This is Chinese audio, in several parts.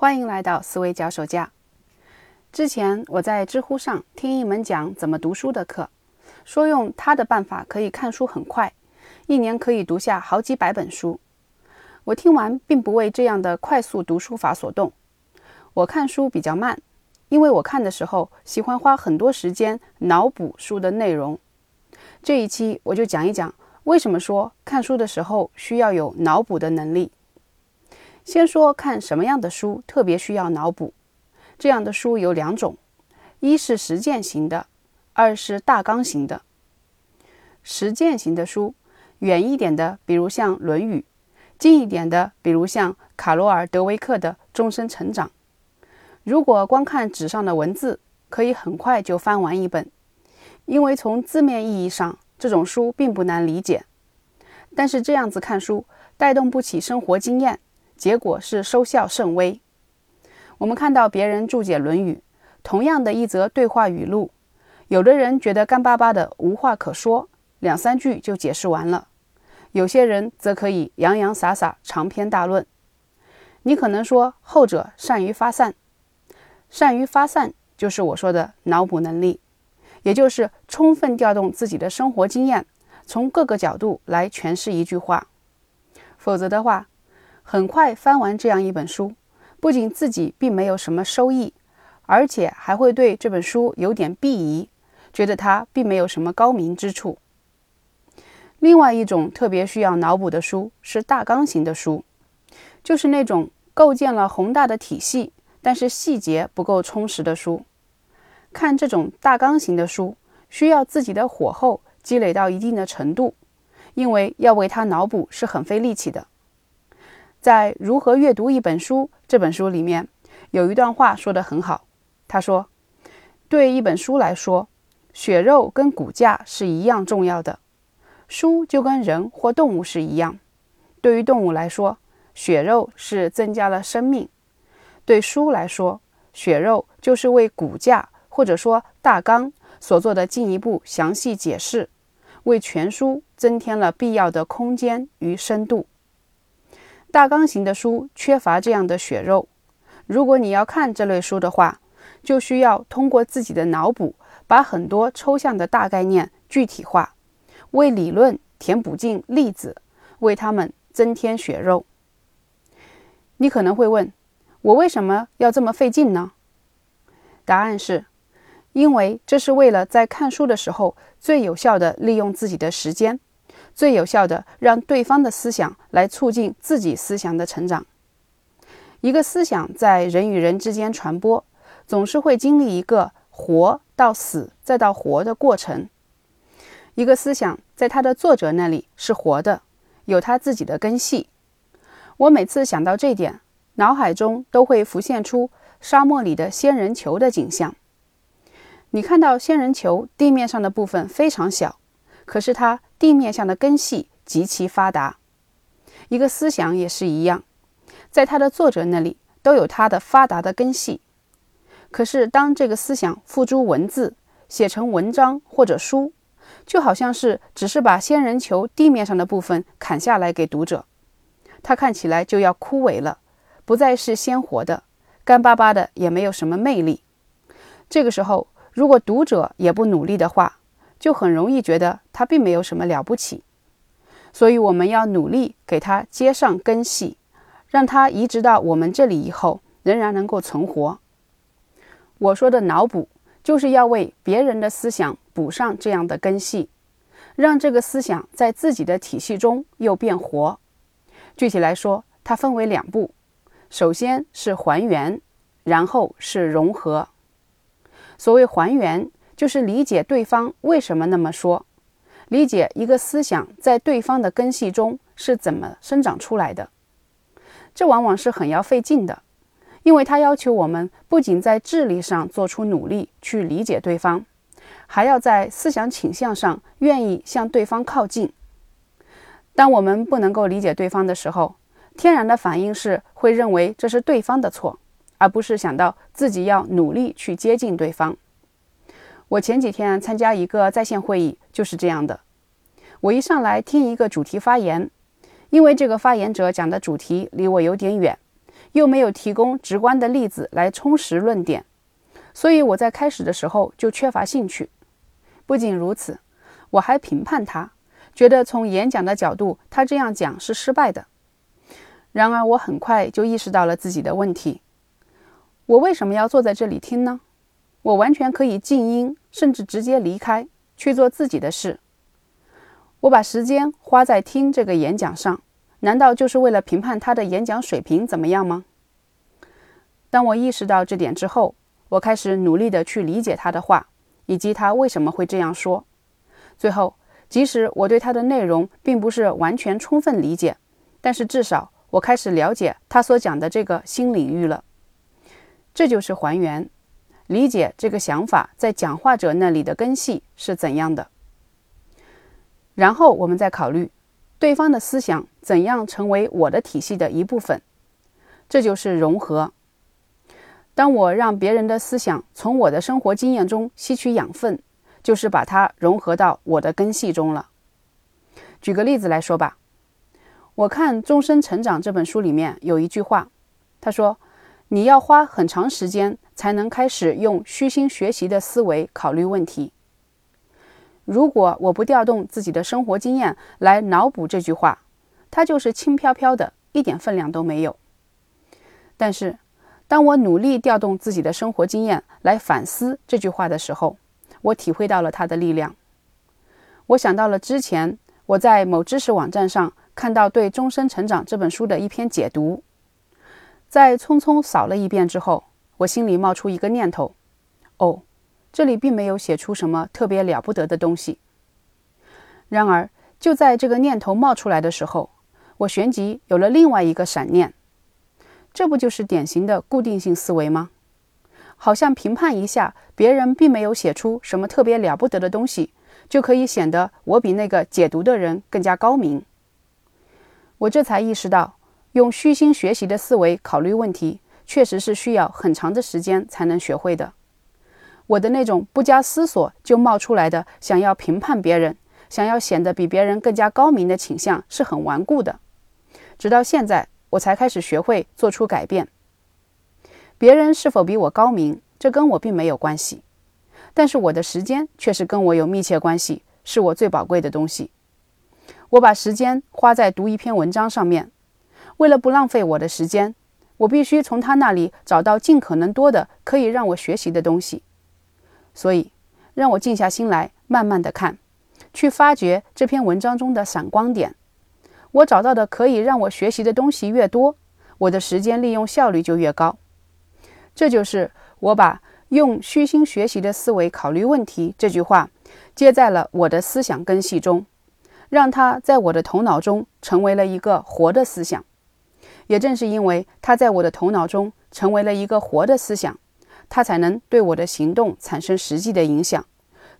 欢迎来到思维脚手架。之前我在知乎上听一门讲怎么读书的课，说用他的办法可以看书很快，一年可以读下好几百本书。我听完并不为这样的快速读书法所动。我看书比较慢，因为我看的时候喜欢花很多时间脑补书的内容。这一期我就讲一讲为什么说看书的时候需要有脑补的能力。先说看什么样的书特别需要脑补，这样的书有两种，一是实践型的，二是大纲型的。实践型的书，远一点的，比如像《论语》，近一点的，比如像卡罗尔·德维克的《终身成长》。如果光看纸上的文字，可以很快就翻完一本，因为从字面意义上，这种书并不难理解。但是这样子看书，带动不起生活经验。结果是收效甚微。我们看到别人注解《论语》，同样的一则对话语录，有的人觉得干巴巴的无话可说，两三句就解释完了；有些人则可以洋洋洒洒、长篇大论。你可能说后者善于发散，善于发散就是我说的脑补能力，也就是充分调动自己的生活经验，从各个角度来诠释一句话。否则的话，很快翻完这样一本书，不仅自己并没有什么收益，而且还会对这本书有点鄙夷，觉得它并没有什么高明之处。另外一种特别需要脑补的书是大纲型的书，就是那种构建了宏大的体系，但是细节不够充实的书。看这种大纲型的书，需要自己的火候积累到一定的程度，因为要为它脑补是很费力气的。在《如何阅读一本书》这本书里面，有一段话说得很好。他说：“对一本书来说，血肉跟骨架是一样重要的。书就跟人或动物是一样。对于动物来说，血肉是增加了生命；对书来说，血肉就是为骨架或者说大纲所做的进一步详细解释，为全书增添了必要的空间与深度。”大纲型的书缺乏这样的血肉。如果你要看这类书的话，就需要通过自己的脑补，把很多抽象的大概念具体化，为理论填补进例子，为他们增添血肉。你可能会问，我为什么要这么费劲呢？答案是，因为这是为了在看书的时候最有效的利用自己的时间。最有效的让对方的思想来促进自己思想的成长。一个思想在人与人之间传播，总是会经历一个活到死再到活的过程。一个思想在它的作者那里是活的，有他自己的根系。我每次想到这点，脑海中都会浮现出沙漠里的仙人球的景象。你看到仙人球地面上的部分非常小。可是它地面上的根系极其发达，一个思想也是一样，在它的作者那里都有它的发达的根系。可是当这个思想付诸文字，写成文章或者书，就好像是只是把仙人球地面上的部分砍下来给读者，它看起来就要枯萎了，不再是鲜活的，干巴巴的，也没有什么魅力。这个时候，如果读者也不努力的话，就很容易觉得它并没有什么了不起，所以我们要努力给它接上根系，让它移植到我们这里以后仍然能够存活。我说的脑补，就是要为别人的思想补上这样的根系，让这个思想在自己的体系中又变活。具体来说，它分为两步，首先是还原，然后是融合。所谓还原。就是理解对方为什么那么说，理解一个思想在对方的根系中是怎么生长出来的。这往往是很要费劲的，因为它要求我们不仅在智力上做出努力去理解对方，还要在思想倾向上愿意向对方靠近。当我们不能够理解对方的时候，天然的反应是会认为这是对方的错，而不是想到自己要努力去接近对方。我前几天参加一个在线会议，就是这样的。我一上来听一个主题发言，因为这个发言者讲的主题离我有点远，又没有提供直观的例子来充实论点，所以我在开始的时候就缺乏兴趣。不仅如此，我还评判他，觉得从演讲的角度，他这样讲是失败的。然而，我很快就意识到了自己的问题：我为什么要坐在这里听呢？我完全可以静音，甚至直接离开，去做自己的事。我把时间花在听这个演讲上。难道就是为了评判他的演讲水平怎么样吗？当我意识到这点之后，我开始努力地去理解他的话，以及他为什么会这样说。最后，即使我对他的内容并不是完全充分理解，但是至少我开始了解他所讲的这个新领域了。这就是还原，理解这个想法在讲话者那里的根系是怎样的。然后我们再考虑。对方的思想怎样成为我的体系的一部分？这就是融合。当我让别人的思想从我的生活经验中吸取养分，就是把它融合到我的根系中了。举个例子来说吧，我看《终身成长》这本书里面有一句话，他说：“你要花很长时间才能开始用虚心学习的思维考虑问题。”如果我不调动自己的生活经验来脑补这句话，它就是轻飘飘的，一点分量都没有。但是，当我努力调动自己的生活经验来反思这句话的时候，我体会到了它的力量。我想到了之前我在某知识网站上看到对《终身成长》这本书的一篇解读，在匆匆扫了一遍之后，我心里冒出一个念头：哦。这里并没有写出什么特别了不得的东西。然而，就在这个念头冒出来的时候，我旋即有了另外一个闪念。这不就是典型的固定性思维吗？好像评判一下别人并没有写出什么特别了不得的东西，就可以显得我比那个解读的人更加高明。我这才意识到，用虚心学习的思维考虑问题，确实是需要很长的时间才能学会的。我的那种不加思索就冒出来的想要评判别人、想要显得比别人更加高明的倾向是很顽固的。直到现在，我才开始学会做出改变。别人是否比我高明，这跟我并没有关系，但是我的时间却是跟我有密切关系，是我最宝贵的东西。我把时间花在读一篇文章上面，为了不浪费我的时间，我必须从他那里找到尽可能多的可以让我学习的东西。所以，让我静下心来，慢慢的看，去发掘这篇文章中的闪光点。我找到的可以让我学习的东西越多，我的时间利用效率就越高。这就是我把用虚心学习的思维考虑问题这句话接在了我的思想根系中，让它在我的头脑中成为了一个活的思想。也正是因为它在我的头脑中成为了一个活的思想。它才能对我的行动产生实际的影响，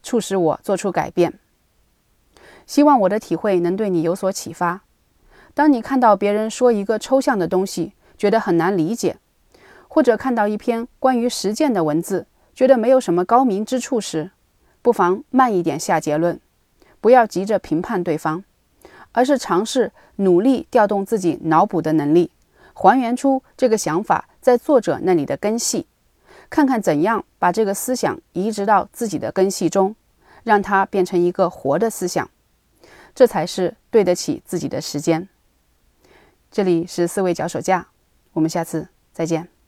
促使我做出改变。希望我的体会能对你有所启发。当你看到别人说一个抽象的东西，觉得很难理解，或者看到一篇关于实践的文字，觉得没有什么高明之处时，不妨慢一点下结论，不要急着评判对方，而是尝试努力调动自己脑补的能力，还原出这个想法在作者那里的根系。看看怎样把这个思想移植到自己的根系中，让它变成一个活的思想，这才是对得起自己的时间。这里是思维脚手架，我们下次再见。